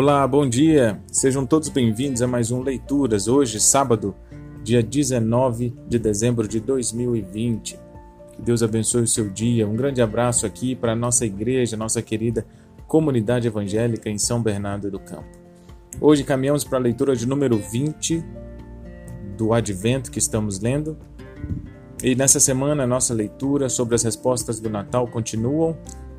Olá, bom dia. Sejam todos bem-vindos a mais um Leituras. Hoje, sábado, dia 19 de dezembro de 2020. Que Deus abençoe o seu dia. Um grande abraço aqui para a nossa igreja, nossa querida comunidade evangélica em São Bernardo do Campo. Hoje caminhamos para a leitura de número 20 do Advento que estamos lendo. E nessa semana a nossa leitura sobre as respostas do Natal continuam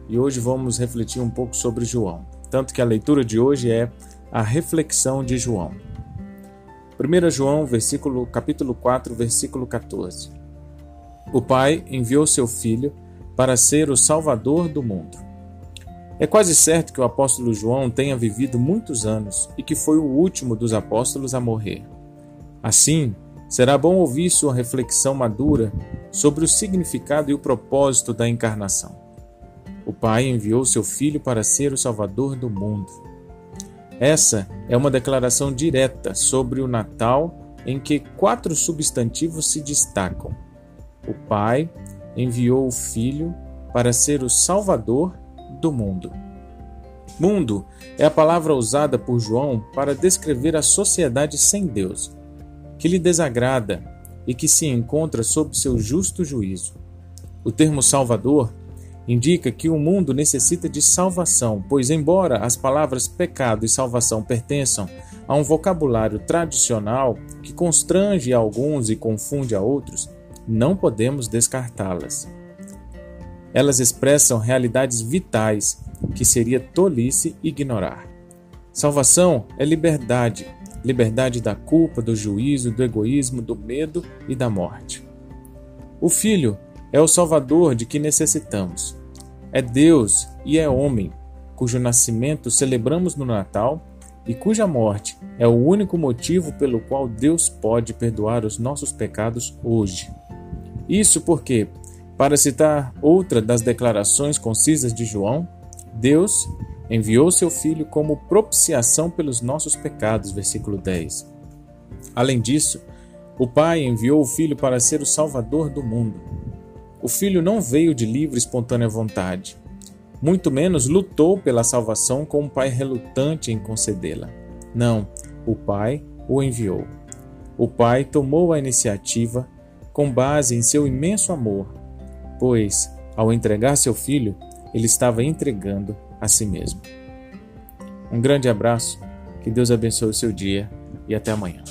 e hoje vamos refletir um pouco sobre João. Tanto que a leitura de hoje é a reflexão de João. 1 João, versículo, capítulo 4, versículo 14. O Pai enviou seu Filho para ser o Salvador do mundo. É quase certo que o apóstolo João tenha vivido muitos anos e que foi o último dos apóstolos a morrer. Assim, será bom ouvir sua reflexão madura sobre o significado e o propósito da encarnação. O Pai enviou seu Filho para ser o Salvador do mundo. Essa é uma declaração direta sobre o Natal em que quatro substantivos se destacam. O Pai enviou o Filho para ser o Salvador do mundo. Mundo é a palavra usada por João para descrever a sociedade sem Deus, que lhe desagrada e que se encontra sob seu justo juízo. O termo Salvador indica que o mundo necessita de salvação, pois, embora as palavras pecado e salvação pertençam a um vocabulário tradicional que constrange alguns e confunde a outros, não podemos descartá-las. Elas expressam realidades vitais que seria tolice ignorar. Salvação é liberdade, liberdade da culpa, do juízo, do egoísmo, do medo e da morte. O Filho é o Salvador de que necessitamos. É Deus e é homem, cujo nascimento celebramos no Natal e cuja morte é o único motivo pelo qual Deus pode perdoar os nossos pecados hoje. Isso porque, para citar outra das declarações concisas de João, Deus enviou seu Filho como propiciação pelos nossos pecados, versículo 10. Além disso, o Pai enviou o Filho para ser o Salvador do mundo. O Filho não veio de livre e espontânea vontade, muito menos lutou pela salvação com um Pai relutante em concedê-la. Não, o Pai o enviou. O Pai tomou a iniciativa com base em seu imenso amor, pois, ao entregar seu filho, ele estava entregando a si mesmo. Um grande abraço, que Deus abençoe o seu dia e até amanhã.